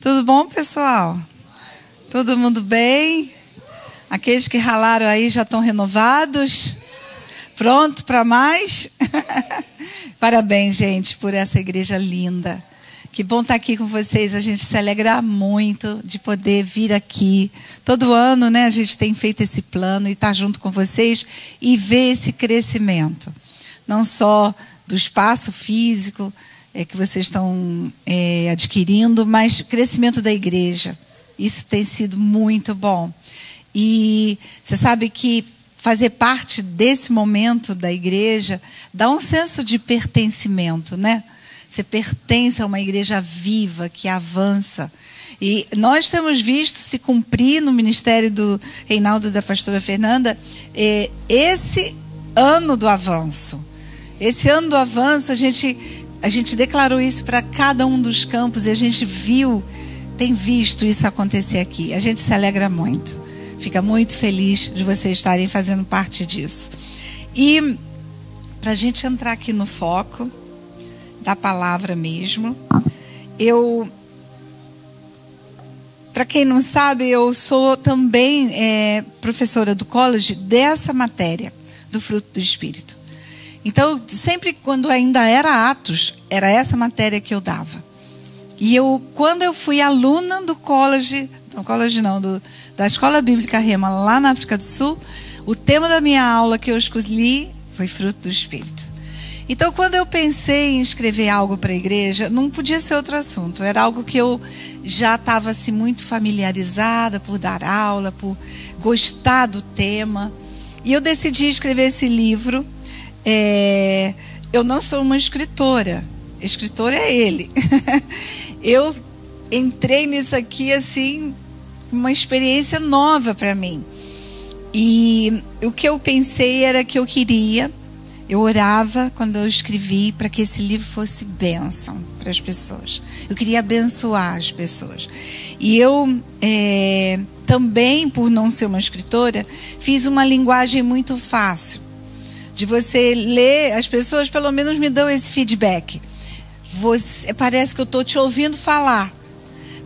Tudo bom, pessoal? Todo mundo bem? Aqueles que ralaram aí já estão renovados? Pronto para mais? Parabéns, gente, por essa igreja linda. Que bom estar aqui com vocês. A gente se alegra muito de poder vir aqui. Todo ano, né, a gente tem feito esse plano e estar junto com vocês e ver esse crescimento. Não só do espaço físico, é, que vocês estão é, adquirindo, mas crescimento da igreja. Isso tem sido muito bom. E você sabe que fazer parte desse momento da igreja dá um senso de pertencimento, né? Você pertence a uma igreja viva que avança. E nós temos visto se cumprir no ministério do Reinaldo da pastora Fernanda é, esse ano do avanço. Esse ano do avanço, a gente a gente declarou isso para cada um dos campos e a gente viu, tem visto isso acontecer aqui. A gente se alegra muito. Fica muito feliz de vocês estarem fazendo parte disso. E para a gente entrar aqui no foco da palavra mesmo, eu. Para quem não sabe, eu sou também é, professora do college dessa matéria, do fruto do Espírito. Então, sempre quando ainda era Atos, era essa matéria que eu dava. E eu, quando eu fui aluna do college, não college não, do, da Escola Bíblica Rema, lá na África do Sul, o tema da minha aula que eu escolhi foi fruto do Espírito. Então, quando eu pensei em escrever algo para a igreja, não podia ser outro assunto. Era algo que eu já estava assim, muito familiarizada por dar aula, por gostar do tema. E eu decidi escrever esse livro é, eu não sou uma escritora. Escritor é ele. eu entrei nisso aqui assim, uma experiência nova para mim. E o que eu pensei era que eu queria, eu orava quando eu escrevi para que esse livro fosse bênção para as pessoas. Eu queria abençoar as pessoas. E eu é, também, por não ser uma escritora, fiz uma linguagem muito fácil de você ler, as pessoas pelo menos me dão esse feedback. Você, parece que eu estou te ouvindo falar.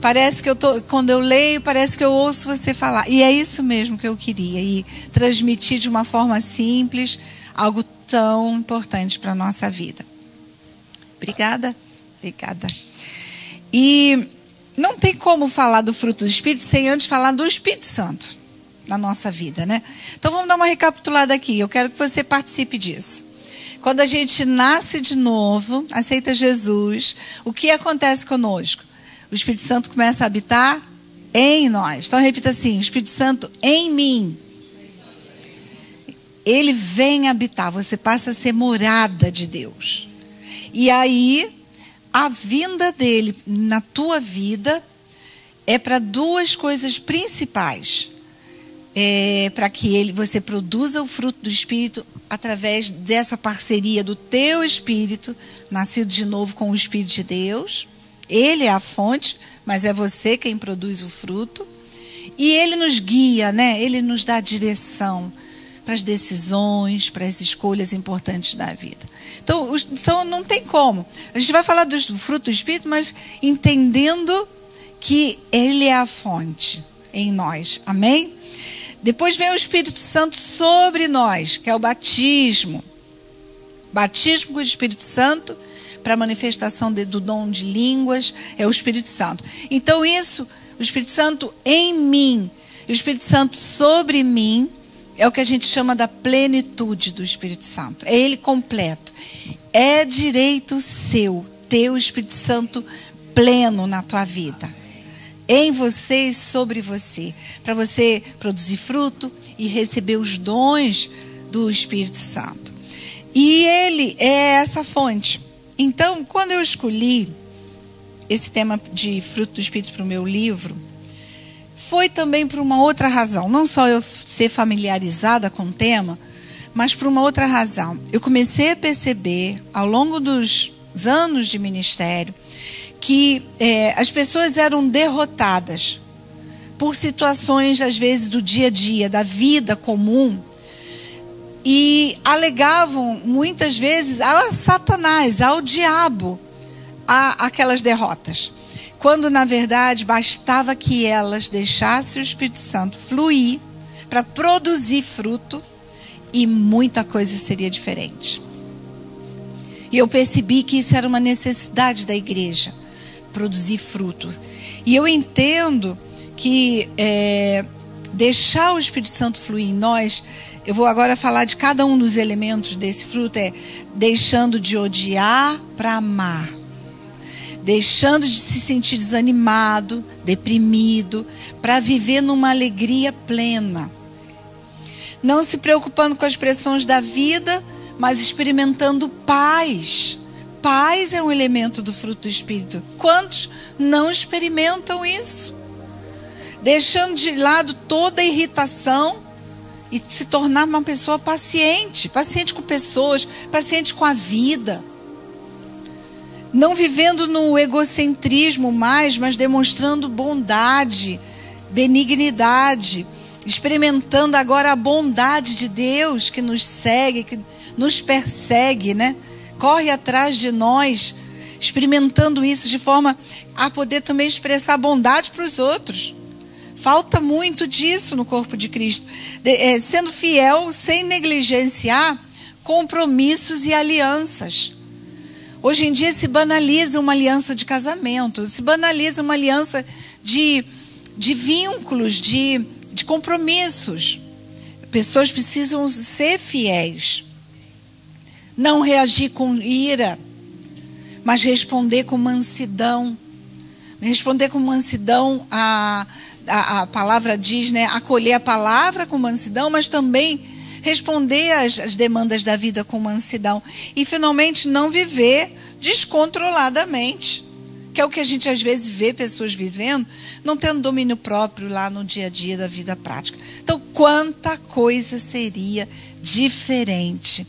Parece que eu tô, quando eu leio, parece que eu ouço você falar. E é isso mesmo que eu queria. E transmitir de uma forma simples algo tão importante para a nossa vida. Obrigada. Obrigada. E não tem como falar do fruto do Espírito sem antes falar do Espírito Santo na nossa vida, né? Então vamos dar uma recapitulada aqui. Eu quero que você participe disso. Quando a gente nasce de novo, aceita Jesus, o que acontece conosco? O Espírito Santo começa a habitar em nós. Então repita assim: o Espírito Santo em mim. Ele vem habitar, você passa a ser morada de Deus. E aí, a vinda dele na tua vida é para duas coisas principais é, para que ele, você produza o fruto do Espírito através dessa parceria do teu Espírito, nascido de novo com o Espírito de Deus. Ele é a fonte, mas é você quem produz o fruto. E ele nos guia, né? Ele nos dá direção para as decisões, para as escolhas importantes da vida. Então, então não tem como. A gente vai falar do fruto do Espírito, mas entendendo que ele é a fonte em nós. Amém? Depois vem o Espírito Santo sobre nós, que é o batismo. Batismo com o Espírito Santo para a manifestação de, do dom de línguas é o Espírito Santo. Então isso, o Espírito Santo em mim, o Espírito Santo sobre mim, é o que a gente chama da plenitude do Espírito Santo. É ele completo. É direito seu ter o Espírito Santo pleno na tua vida em você e sobre você, para você produzir fruto e receber os dons do Espírito Santo. E ele é essa fonte. Então, quando eu escolhi esse tema de fruto do Espírito para o meu livro, foi também por uma outra razão. Não só eu ser familiarizada com o tema, mas por uma outra razão. Eu comecei a perceber, ao longo dos anos de ministério, que é, as pessoas eram derrotadas por situações, às vezes, do dia a dia, da vida comum, e alegavam muitas vezes a Satanás, ao diabo, a aquelas derrotas. quando na verdade bastava que elas deixassem o Espírito Santo fluir para produzir fruto e muita coisa seria diferente. E eu percebi que isso era uma necessidade da igreja, produzir fruto. E eu entendo que é, deixar o Espírito Santo fluir em nós, eu vou agora falar de cada um dos elementos desse fruto, é deixando de odiar para amar. Deixando de se sentir desanimado, deprimido, para viver numa alegria plena. Não se preocupando com as pressões da vida, mas experimentando paz. Paz é um elemento do fruto do Espírito. Quantos não experimentam isso? Deixando de lado toda a irritação e se tornar uma pessoa paciente paciente com pessoas, paciente com a vida. Não vivendo no egocentrismo mais, mas demonstrando bondade, benignidade experimentando agora a bondade de Deus que nos segue, que nos persegue, né? Corre atrás de nós, experimentando isso de forma a poder também expressar bondade para os outros. Falta muito disso no corpo de Cristo. De, é, sendo fiel sem negligenciar compromissos e alianças. Hoje em dia se banaliza uma aliança de casamento, se banaliza uma aliança de, de vínculos, de de compromissos. Pessoas precisam ser fiéis. Não reagir com ira, mas responder com mansidão. Responder com mansidão, a, a, a palavra diz, né? Acolher a palavra com mansidão, mas também responder às, às demandas da vida com mansidão. E finalmente não viver descontroladamente que é o que a gente às vezes vê pessoas vivendo, não tendo domínio próprio lá no dia a dia da vida prática. Então, quanta coisa seria diferente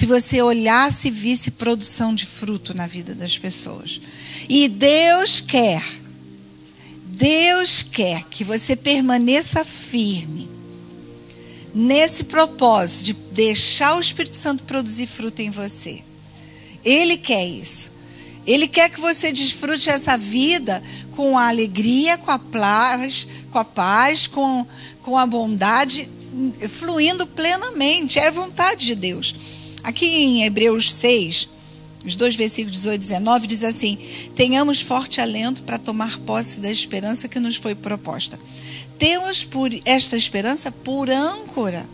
se você olhasse e visse produção de fruto na vida das pessoas. E Deus quer, Deus quer que você permaneça firme nesse propósito de deixar o Espírito Santo produzir fruto em você. Ele quer isso. Ele quer que você desfrute essa vida com a alegria, com a paz, com a paz, com, com a bondade, fluindo plenamente. É vontade de Deus. Aqui em Hebreus 6, os dois versículos 18 e 19, diz assim: Tenhamos forte alento para tomar posse da esperança que nos foi proposta. Temos por esta esperança por âncora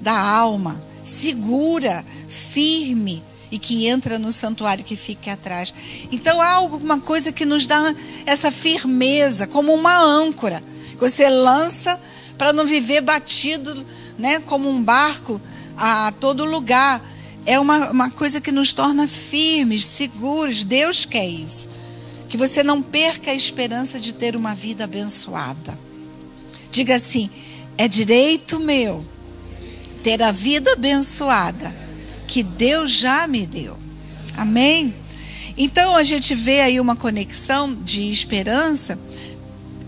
da alma, segura, firme e que entra no santuário que fica atrás. Então há alguma coisa que nos dá essa firmeza, como uma âncora, que você lança para não viver batido, né, como um barco a todo lugar. É uma, uma coisa que nos torna firmes, seguros. Deus quer isso. Que você não perca a esperança de ter uma vida abençoada. Diga assim: é direito meu ter a vida abençoada que Deus já me deu. Amém? Então a gente vê aí uma conexão de esperança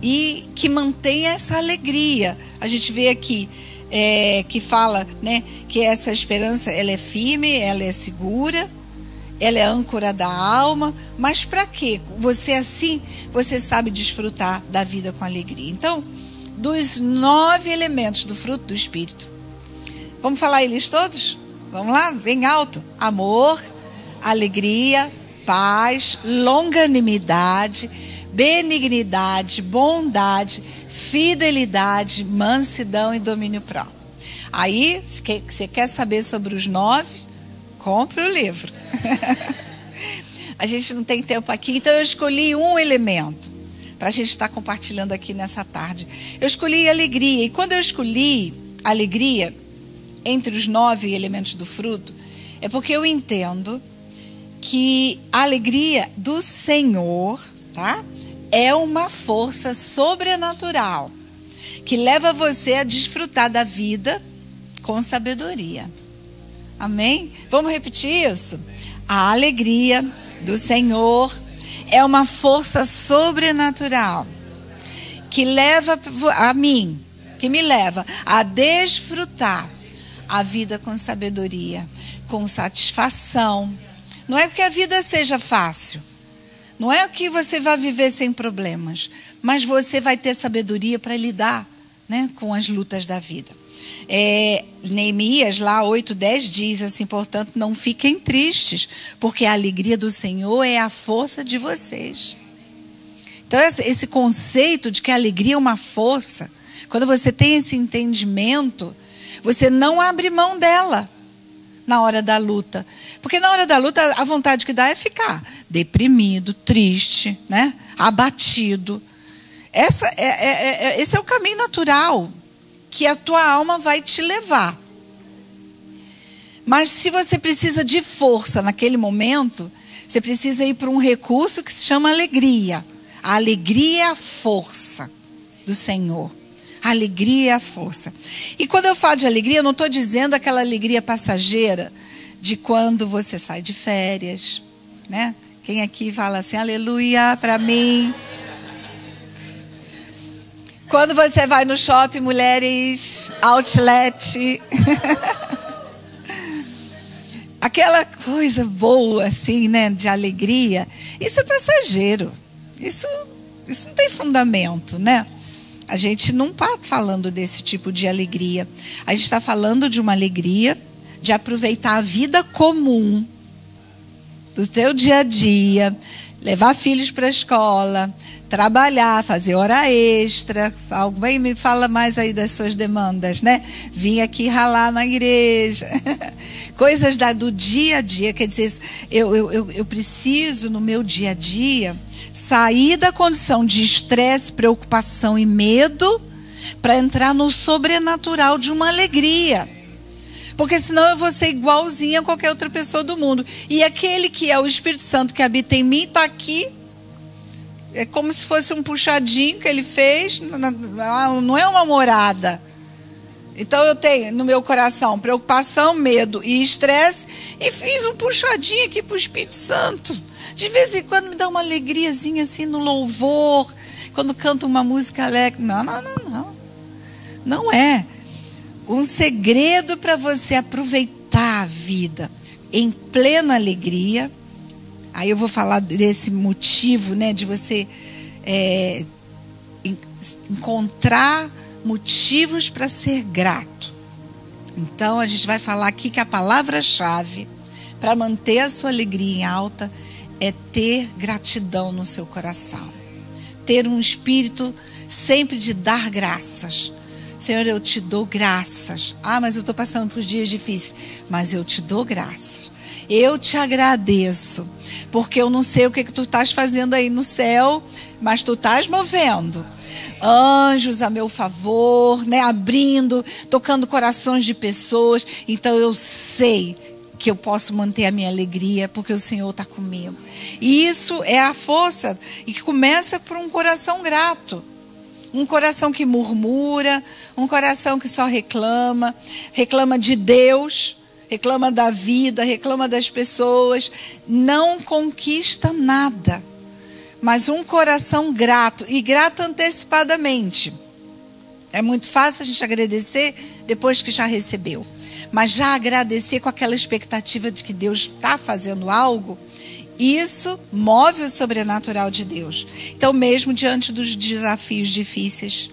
e que mantém essa alegria. A gente vê aqui é, que fala, né, que essa esperança ela é firme, ela é segura, ela é âncora da alma. Mas para quê? Você assim, você sabe desfrutar da vida com alegria. Então, dos nove elementos do fruto do Espírito, vamos falar eles todos? Vamos lá? Bem alto. Amor, alegria, paz, longanimidade, benignidade, bondade, fidelidade, mansidão e domínio próprio. Aí, se você quer saber sobre os nove, compre o livro. a gente não tem tempo aqui, então eu escolhi um elemento para a gente estar compartilhando aqui nessa tarde. Eu escolhi alegria, e quando eu escolhi alegria, entre os nove elementos do fruto, é porque eu entendo que a alegria do Senhor, tá? É uma força sobrenatural que leva você a desfrutar da vida com sabedoria. Amém? Vamos repetir isso? A alegria do Senhor é uma força sobrenatural que leva a mim, que me leva a desfrutar a vida com sabedoria, com satisfação. Não é que a vida seja fácil. Não é que você vai viver sem problemas, mas você vai ter sabedoria para lidar né, com as lutas da vida. É, Neemias, lá 8, 10, diz assim: portanto, não fiquem tristes, porque a alegria do Senhor é a força de vocês. Então, esse conceito de que a alegria é uma força, quando você tem esse entendimento, você não abre mão dela na hora da luta. Porque na hora da luta, a vontade que dá é ficar deprimido, triste, né? abatido. Essa é, é, é, é esse é o caminho natural que a tua alma vai te levar. Mas se você precisa de força naquele momento, você precisa ir para um recurso que se chama alegria. A alegria é a força do Senhor. Alegria é a força. E quando eu falo de alegria, eu não estou dizendo aquela alegria passageira de quando você sai de férias, né? Quem aqui fala assim, aleluia para mim? Quando você vai no shopping, mulheres, outlet. Aquela coisa boa, assim, né? De alegria. Isso é passageiro. Isso, isso não tem fundamento, né? A gente não está falando desse tipo de alegria. A gente está falando de uma alegria de aproveitar a vida comum do seu dia a dia, levar filhos para a escola, trabalhar, fazer hora extra. Alguém me fala mais aí das suas demandas, né? Vim aqui ralar na igreja. Coisas da, do dia a dia. Quer dizer, eu, eu, eu preciso, no meu dia a dia, sair da condição de estresse, preocupação e medo para entrar no sobrenatural de uma alegria. Porque senão eu vou ser igualzinha a qualquer outra pessoa do mundo. E aquele que é o Espírito Santo que habita em mim está aqui é como se fosse um puxadinho que ele fez, não é uma morada. Então eu tenho no meu coração preocupação, medo e estresse e fiz um puxadinho aqui para o Espírito Santo. De vez em quando me dá uma alegriazinha assim no louvor, quando canto uma música alegre. Não, não, não, não. Não é. Um segredo para você aproveitar a vida em plena alegria Aí eu vou falar desse motivo, né, de você é, encontrar motivos para ser grato. Então a gente vai falar aqui que a palavra-chave para manter a sua alegria em alta é ter gratidão no seu coração. Ter um espírito sempre de dar graças. Senhor, eu te dou graças. Ah, mas eu estou passando por dias difíceis. Mas eu te dou graças. Eu te agradeço, porque eu não sei o que, que tu estás fazendo aí no céu, mas tu estás movendo anjos a meu favor, né, abrindo, tocando corações de pessoas. Então eu sei que eu posso manter a minha alegria porque o Senhor está comigo. E isso é a força e que começa por um coração grato. Um coração que murmura, um coração que só reclama, reclama de Deus, reclama da vida, reclama das pessoas, não conquista nada. Mas um coração grato, e grato antecipadamente. É muito fácil a gente agradecer depois que já recebeu. Mas já agradecer com aquela expectativa de que Deus está fazendo algo, isso move o sobrenatural de Deus. Então, mesmo diante dos desafios difíceis,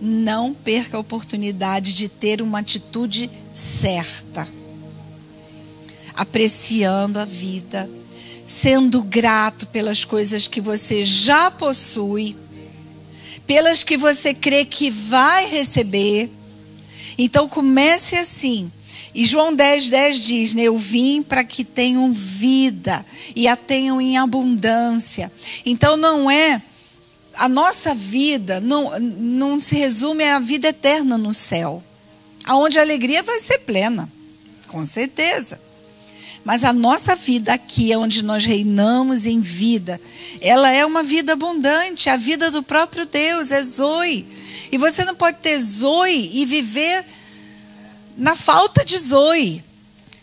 não perca a oportunidade de ter uma atitude certa apreciando a vida, sendo grato pelas coisas que você já possui, pelas que você crê que vai receber. Então comece assim. E João 10, 10 diz: né, Eu vim para que tenham vida e a tenham em abundância. Então não é. A nossa vida não, não se resume à vida eterna no céu, aonde a alegria vai ser plena, com certeza. Mas a nossa vida aqui, onde nós reinamos em vida, ela é uma vida abundante, a vida do próprio Deus, é Zoe. E você não pode ter Zoe e viver na falta de Zoe.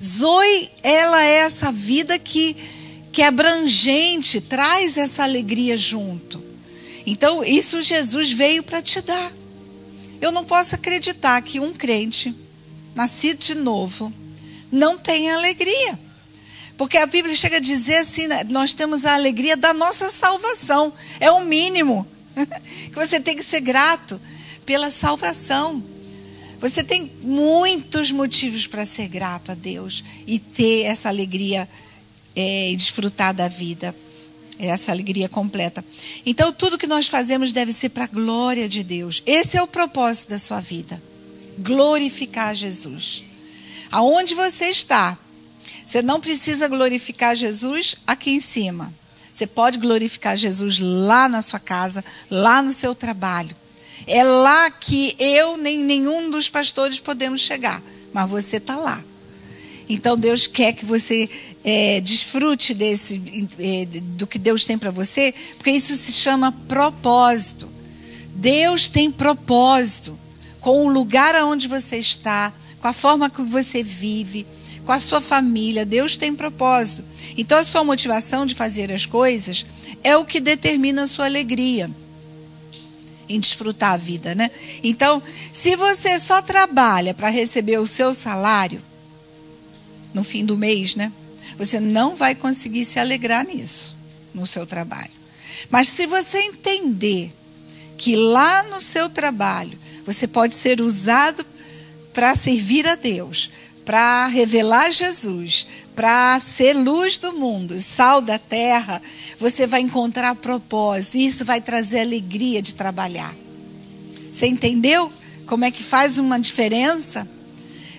Zoe, ela é essa vida que, que é abrangente, traz essa alegria junto. Então, isso Jesus veio para te dar. Eu não posso acreditar que um crente, nascido de novo, não tenha alegria. Porque a Bíblia chega a dizer assim: né, nós temos a alegria da nossa salvação. É o mínimo. que você tem que ser grato pela salvação. Você tem muitos motivos para ser grato a Deus e ter essa alegria é, e desfrutar da vida, essa alegria completa. Então, tudo que nós fazemos deve ser para a glória de Deus. Esse é o propósito da sua vida: glorificar Jesus. Aonde você está, você não precisa glorificar Jesus aqui em cima. Você pode glorificar Jesus lá na sua casa, lá no seu trabalho. É lá que eu nem nenhum dos pastores podemos chegar, mas você está lá. Então Deus quer que você é, desfrute desse é, do que Deus tem para você, porque isso se chama propósito. Deus tem propósito com o lugar aonde você está, com a forma que você vive, com a sua família. Deus tem propósito. Então a sua motivação de fazer as coisas é o que determina a sua alegria em desfrutar a vida, né? Então, se você só trabalha para receber o seu salário no fim do mês, né? Você não vai conseguir se alegrar nisso, no seu trabalho. Mas se você entender que lá no seu trabalho você pode ser usado para servir a Deus, para revelar Jesus, para ser luz do mundo, sal da terra, você vai encontrar propósito. E isso vai trazer alegria de trabalhar. Você entendeu como é que faz uma diferença?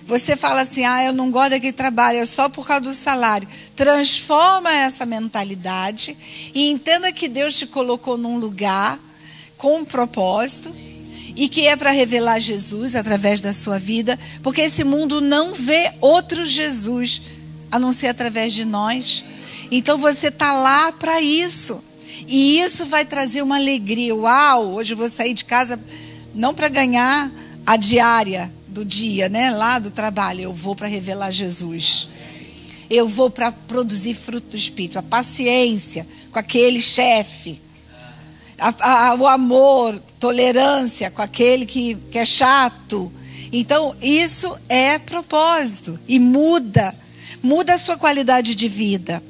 Você fala assim: ah, eu não gosto daquele trabalho, é só por causa do salário. Transforma essa mentalidade e entenda que Deus te colocou num lugar com um propósito e que é para revelar Jesus através da sua vida, porque esse mundo não vê outro Jesus a não ser através de nós. Então você está lá para isso. E isso vai trazer uma alegria. Uau, hoje eu vou sair de casa não para ganhar a diária do dia, né, lá do trabalho, eu vou para revelar Jesus. Eu vou para produzir fruto do espírito, a paciência com aquele chefe. A, a, o amor, tolerância com aquele que, que é chato. Então, isso é propósito e muda Muda a sua qualidade de vida.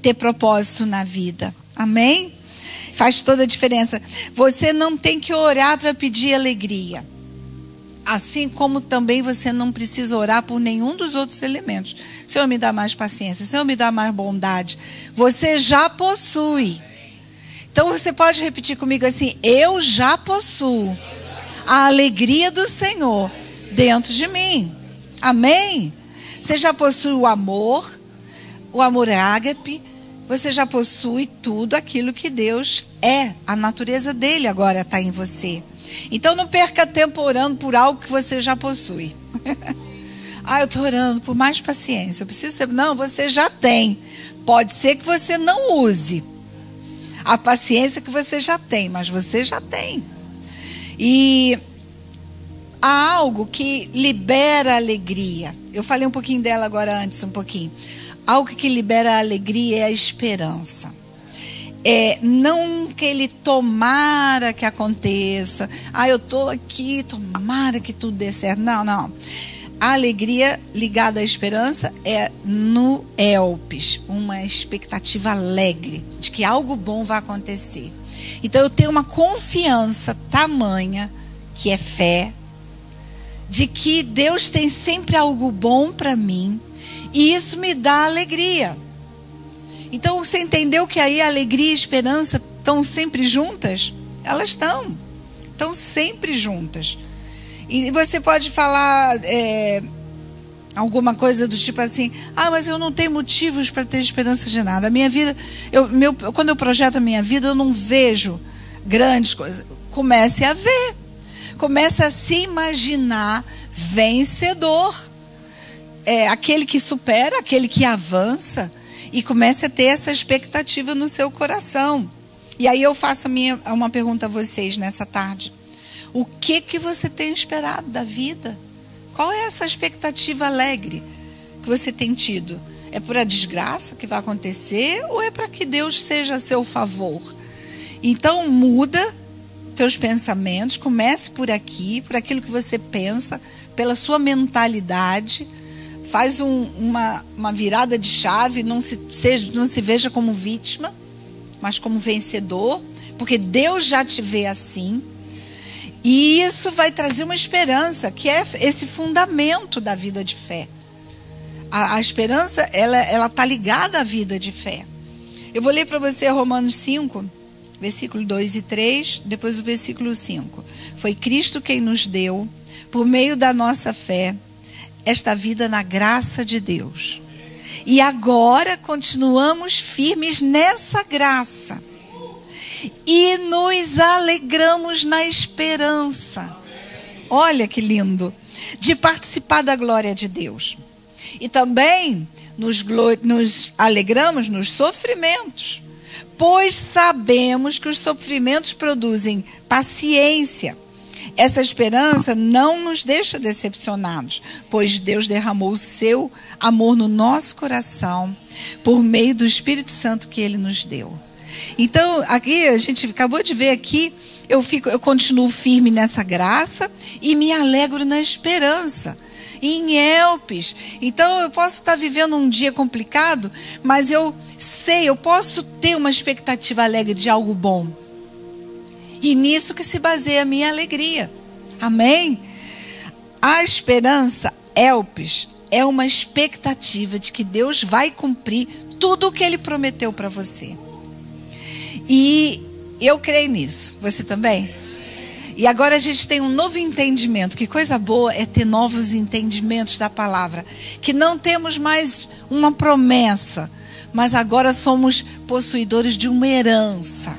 Ter propósito na vida. Amém? Faz toda a diferença. Você não tem que orar para pedir alegria. Assim como também você não precisa orar por nenhum dos outros elementos. Senhor, me dá mais paciência. Senhor, me dá mais bondade. Você já possui. Então você pode repetir comigo assim: Eu já possuo a alegria do Senhor dentro de mim. Amém? Você já possui o amor, o amor ágape, você já possui tudo aquilo que Deus é. A natureza dele agora está em você. Então não perca tempo orando por algo que você já possui. ah, eu estou orando por mais paciência. Eu preciso ser. Não, você já tem. Pode ser que você não use a paciência que você já tem, mas você já tem. E há algo que libera alegria. Eu falei um pouquinho dela agora antes, um pouquinho. Algo que libera a alegria é a esperança. É, não que ele tomara que aconteça. Ah, eu estou aqui, tomara que tudo dê certo. Não, não. A alegria ligada à esperança é no Elpis, uma expectativa alegre de que algo bom vai acontecer. Então eu tenho uma confiança tamanha, que é fé, de que Deus tem sempre algo bom para mim e isso me dá alegria. Então você entendeu que aí a alegria e a esperança estão sempre juntas? Elas estão, estão sempre juntas. E você pode falar é, alguma coisa do tipo assim: ah, mas eu não tenho motivos para ter esperança de nada. A minha vida, eu, meu, quando eu projeto a minha vida, eu não vejo grandes coisas. Comece a ver começa a se imaginar vencedor. É aquele que supera, aquele que avança e comece a ter essa expectativa no seu coração. E aí eu faço minha, uma pergunta a vocês nessa tarde. O que que você tem esperado da vida? Qual é essa expectativa alegre que você tem tido? É por a desgraça que vai acontecer ou é para que Deus seja a seu favor? Então muda teus pensamentos, comece por aqui, por aquilo que você pensa, pela sua mentalidade. faz um, uma, uma virada de chave, não se, seja, não se veja como vítima, mas como vencedor, porque Deus já te vê assim. E isso vai trazer uma esperança, que é esse fundamento da vida de fé. A, a esperança, ela está ligada à vida de fé. Eu vou ler para você Romanos 5, versículo 2 e 3, depois o versículo 5. Foi Cristo quem nos deu, por meio da nossa fé, esta vida na graça de Deus. E agora continuamos firmes nessa graça. E nos alegramos na esperança. Olha que lindo! De participar da glória de Deus. E também nos, nos alegramos nos sofrimentos, pois sabemos que os sofrimentos produzem paciência essa esperança não nos deixa decepcionados, pois Deus derramou o seu amor no nosso coração por meio do Espírito Santo que ele nos deu. Então, aqui a gente acabou de ver aqui, eu fico, eu continuo firme nessa graça e me alegro na esperança. Em Elpes. Então eu posso estar vivendo um dia complicado, mas eu sei, eu posso ter uma expectativa alegre de algo bom e nisso que se baseia a minha alegria. Amém? A esperança, Elpis, é uma expectativa de que Deus vai cumprir tudo o que ele prometeu para você. E eu creio nisso. Você também? E agora a gente tem um novo entendimento. Que coisa boa é ter novos entendimentos da palavra. Que não temos mais uma promessa, mas agora somos possuidores de uma herança.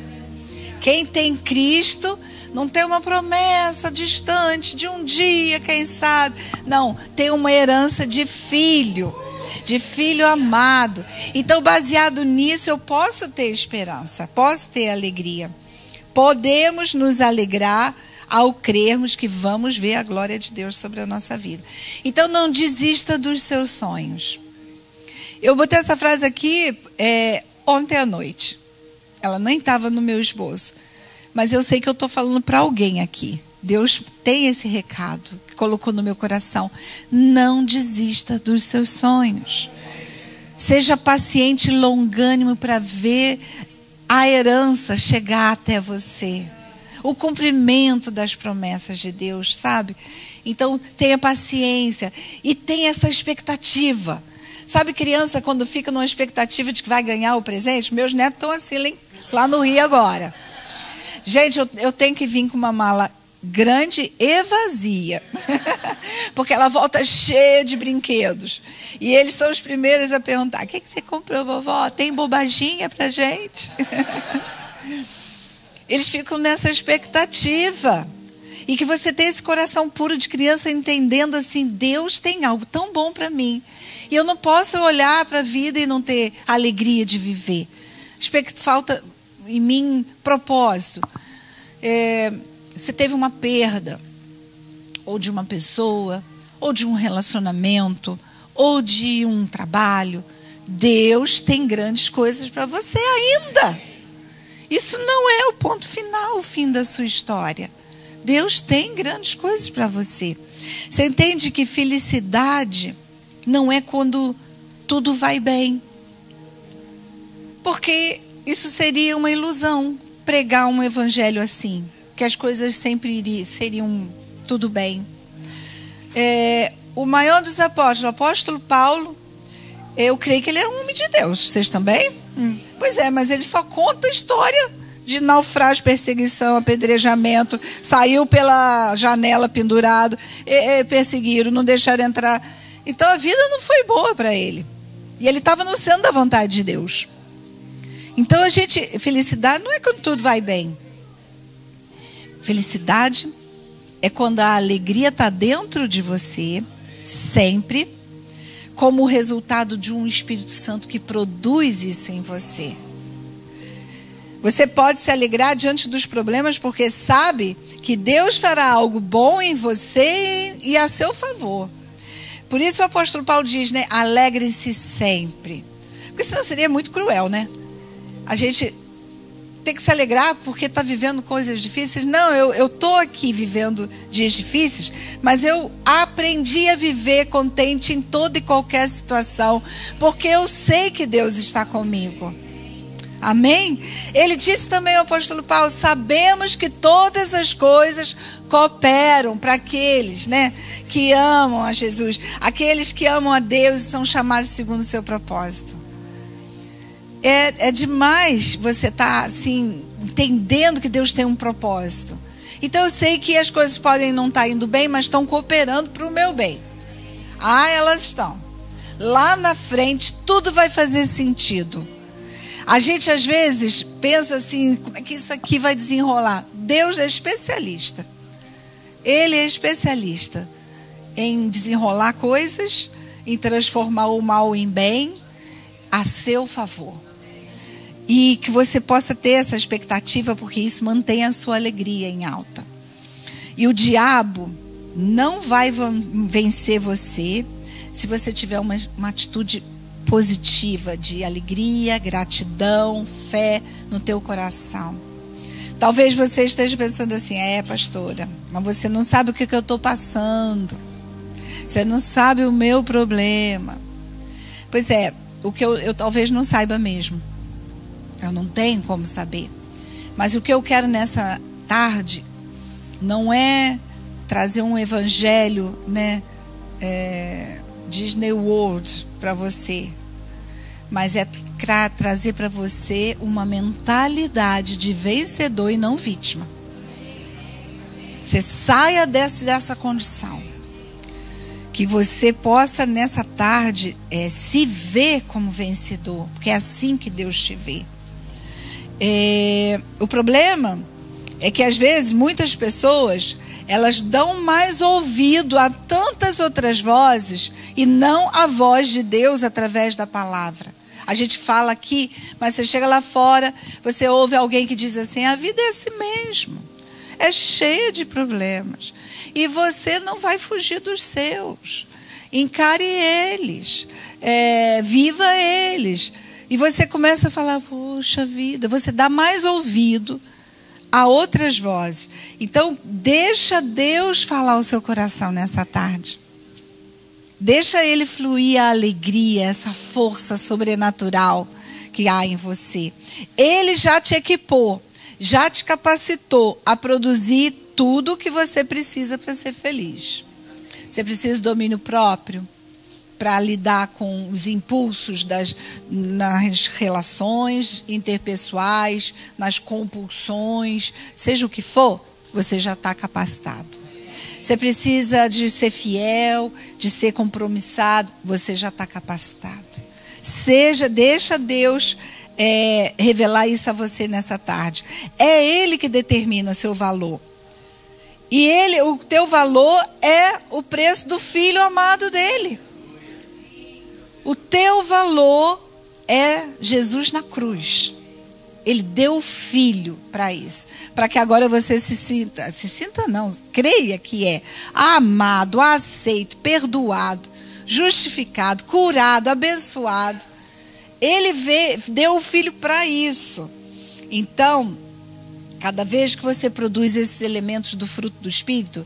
Quem tem Cristo não tem uma promessa distante de um dia, quem sabe. Não, tem uma herança de filho, de filho amado. Então, baseado nisso, eu posso ter esperança, posso ter alegria. Podemos nos alegrar ao crermos que vamos ver a glória de Deus sobre a nossa vida. Então, não desista dos seus sonhos. Eu botei essa frase aqui é, ontem à noite. Ela nem estava no meu esboço. Mas eu sei que eu estou falando para alguém aqui. Deus tem esse recado que colocou no meu coração. Não desista dos seus sonhos. Seja paciente e longânimo para ver a herança chegar até você. O cumprimento das promessas de Deus, sabe? Então, tenha paciência e tenha essa expectativa. Sabe, criança, quando fica numa expectativa de que vai ganhar o presente? Meus netos estão assim lá no Rio agora. Gente, eu, eu tenho que vir com uma mala grande e vazia. Porque ela volta cheia de brinquedos. E eles são os primeiros a perguntar: o que, que você comprou, vovó? Tem bobaginha pra gente? eles ficam nessa expectativa. E que você tenha esse coração puro de criança entendendo assim: Deus tem algo tão bom para mim. E eu não posso olhar para a vida e não ter alegria de viver. Falta em mim propósito. É, você teve uma perda, ou de uma pessoa, ou de um relacionamento, ou de um trabalho. Deus tem grandes coisas para você ainda. Isso não é o ponto final, o fim da sua história. Deus tem grandes coisas para você. Você entende que felicidade não é quando tudo vai bem. Porque isso seria uma ilusão, pregar um evangelho assim, que as coisas sempre seriam tudo bem. É, o maior dos apóstolos, o apóstolo Paulo, eu creio que ele é um homem de Deus. Vocês também? Hum. Pois é, mas ele só conta a história de naufrágio, perseguição, apedrejamento, saiu pela janela pendurado, e, e, perseguiram, não deixaram entrar. Então a vida não foi boa para ele. E ele estava no centro da vontade de Deus. Então a gente, felicidade não é quando tudo vai bem. Felicidade é quando a alegria está dentro de você, sempre, como resultado de um Espírito Santo que produz isso em você. Você pode se alegrar diante dos problemas porque sabe que Deus fará algo bom em você e a seu favor. Por isso o apóstolo Paulo diz, né? Alegre-se sempre. Porque senão seria muito cruel, né? a gente ter que se alegrar porque está vivendo coisas difíceis. Não, eu estou aqui vivendo dias difíceis, mas eu aprendi a viver contente em toda e qualquer situação, porque eu sei que Deus está comigo. Amém? Ele disse também ao apóstolo Paulo: sabemos que todas as coisas cooperam para aqueles né, que amam a Jesus, aqueles que amam a Deus e são chamados segundo o seu propósito é, é demais você estar tá, assim, entendendo que Deus tem um propósito. Então eu sei que as coisas podem não estar tá indo bem, mas estão cooperando para o meu bem. Ah, elas estão. Lá na frente, tudo vai fazer sentido. A gente às vezes pensa assim: como é que isso aqui vai desenrolar? Deus é especialista. Ele é especialista em desenrolar coisas, em transformar o mal em bem a seu favor. E que você possa ter essa expectativa, porque isso mantém a sua alegria em alta. E o diabo não vai vencer você se você tiver uma, uma atitude positiva de alegria, gratidão, fé no teu coração. Talvez você esteja pensando assim, é, pastora, mas você não sabe o que, que eu estou passando. Você não sabe o meu problema. Pois é, o que eu, eu talvez não saiba mesmo. Eu não tenho como saber. Mas o que eu quero nessa tarde não é trazer um evangelho, né, é, Disney World para você, mas é tra trazer para você uma mentalidade de vencedor e não vítima. Você saia dessa, dessa condição. Que você possa nessa tarde é, se ver como vencedor, porque é assim que Deus te vê. É, o problema é que às vezes muitas pessoas elas dão mais ouvido a tantas outras vozes e não a voz de Deus através da palavra. A gente fala aqui, mas você chega lá fora, você ouve alguém que diz assim: a vida é assim mesmo, é cheia de problemas e você não vai fugir dos seus. Encare eles, é, viva eles. E você começa a falar, poxa vida, você dá mais ouvido a outras vozes. Então, deixa Deus falar o seu coração nessa tarde. Deixa ele fluir a alegria, essa força sobrenatural que há em você. Ele já te equipou, já te capacitou a produzir tudo o que você precisa para ser feliz. Você precisa de domínio próprio para lidar com os impulsos das, nas relações interpessoais, nas compulsões, seja o que for, você já está capacitado. Você precisa de ser fiel, de ser compromissado, você já está capacitado. Seja, deixa Deus é, revelar isso a você nessa tarde. É Ele que determina seu valor. E ele, o teu valor é o preço do filho amado dele. O teu valor é Jesus na cruz. Ele deu o filho para isso, para que agora você se sinta, se sinta não, creia que é amado, aceito, perdoado, justificado, curado, abençoado. Ele vê, deu o filho para isso. Então, cada vez que você produz esses elementos do fruto do espírito,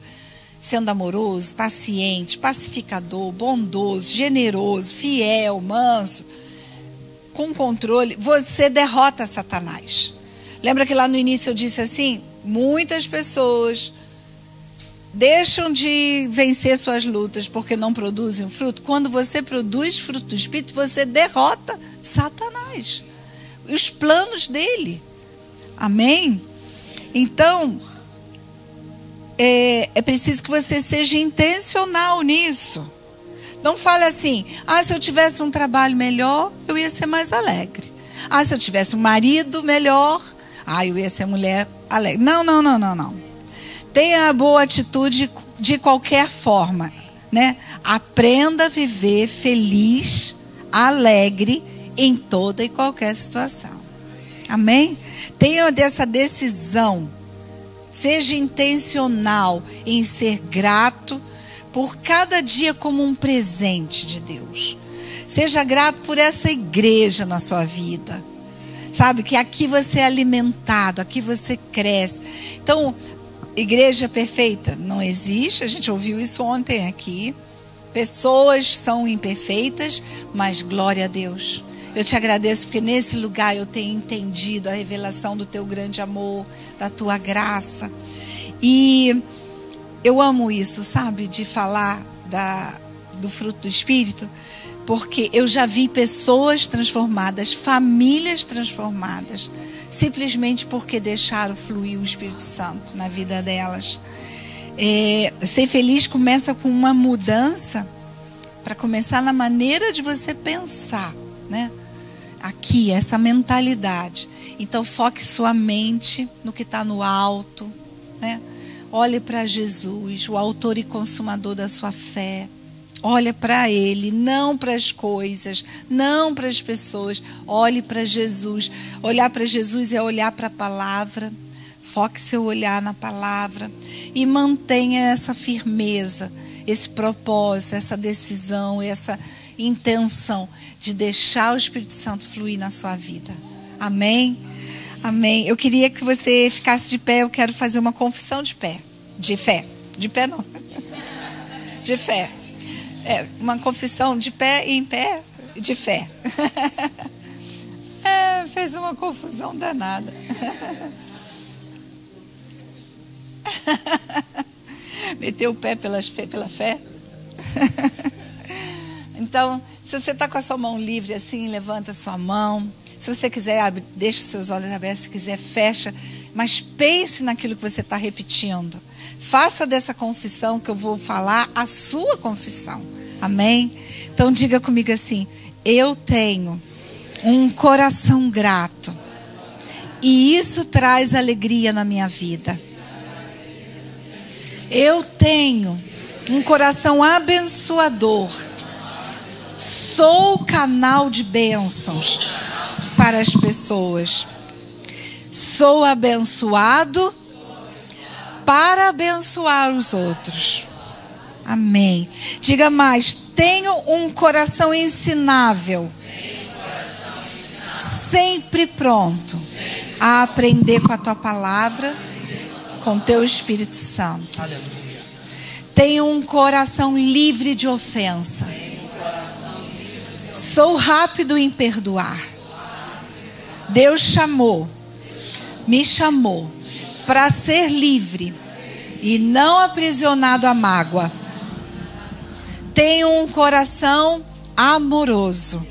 sendo amoroso, paciente, pacificador, bondoso, generoso, fiel, manso, com controle, você derrota Satanás. Lembra que lá no início eu disse assim? Muitas pessoas deixam de vencer suas lutas porque não produzem fruto. Quando você produz fruto do Espírito, você derrota Satanás. Os planos dele. Amém? Então, é, é preciso que você seja intencional nisso. Não fale assim, ah, se eu tivesse um trabalho melhor, eu ia ser mais alegre. Ah, se eu tivesse um marido melhor, ah, eu ia ser mulher alegre. Não, não, não, não, não. Tenha a boa atitude de qualquer forma, né? Aprenda a viver feliz, alegre em toda e qualquer situação. Amém? Tenha dessa decisão Seja intencional em ser grato por cada dia como um presente de Deus. Seja grato por essa igreja na sua vida. Sabe? Que aqui você é alimentado, aqui você cresce. Então, igreja perfeita não existe, a gente ouviu isso ontem aqui. Pessoas são imperfeitas, mas glória a Deus. Eu te agradeço porque nesse lugar eu tenho entendido a revelação do teu grande amor, da tua graça. E eu amo isso, sabe? De falar da, do fruto do Espírito, porque eu já vi pessoas transformadas, famílias transformadas, simplesmente porque deixaram fluir o Espírito Santo na vida delas. É, ser feliz começa com uma mudança para começar na maneira de você pensar, né? Aqui, essa mentalidade. Então, foque sua mente no que está no alto, né? Olhe para Jesus, o autor e consumador da sua fé. Olha para Ele, não para as coisas, não para as pessoas. Olhe para Jesus. Olhar para Jesus é olhar para a palavra. Foque seu olhar na palavra e mantenha essa firmeza, esse propósito, essa decisão, essa intenção de deixar o Espírito Santo fluir na sua vida. Amém? Amém. Eu queria que você ficasse de pé. Eu quero fazer uma confissão de pé. De fé. De pé não. De fé. É, uma confissão de pé e em pé, de fé. É, fez uma confusão danada. Meteu o pé pelas, pela fé. Então, se você está com a sua mão livre assim, levanta a sua mão. Se você quiser, abre, deixa seus olhos abertos. Se quiser, fecha. Mas pense naquilo que você está repetindo. Faça dessa confissão que eu vou falar a sua confissão. Amém? Então diga comigo assim: eu tenho um coração grato. E isso traz alegria na minha vida. Eu tenho um coração abençoador. Sou canal de bênçãos para as pessoas. Sou abençoado para abençoar os outros. Amém. Diga mais: tenho um coração ensinável. Sempre pronto a aprender com a tua palavra, com teu Espírito Santo. Tenho um coração livre de ofensa. Sou rápido em perdoar. Deus chamou, me chamou para ser livre e não aprisionado à mágoa tenho um coração amoroso.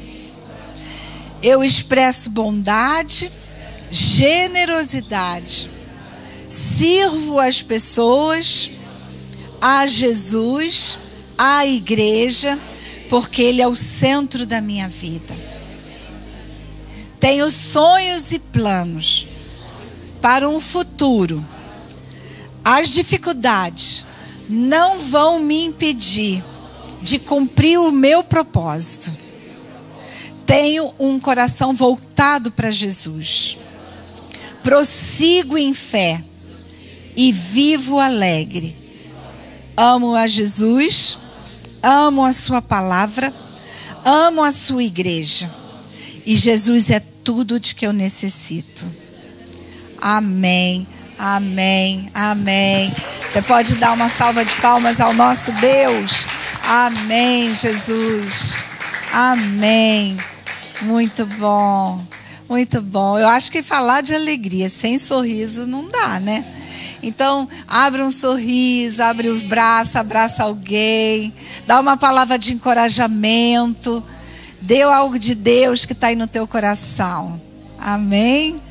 Eu expresso bondade, generosidade. Sirvo as pessoas, a Jesus, a igreja, porque Ele é o centro da minha vida. Tenho sonhos e planos para um futuro. As dificuldades não vão me impedir de cumprir o meu propósito. Tenho um coração voltado para Jesus. Prossigo em fé e vivo alegre. Amo a Jesus, amo a Sua palavra, amo a Sua igreja. E Jesus é tudo de que eu necessito. Amém, amém, amém. Você pode dar uma salva de palmas ao nosso Deus. Amém, Jesus. Amém. Muito bom. Muito bom. Eu acho que falar de alegria sem sorriso não dá, né? Então, abre um sorriso, abre os braços, abraça alguém, dá uma palavra de encorajamento, dê algo de Deus que está aí no teu coração. Amém?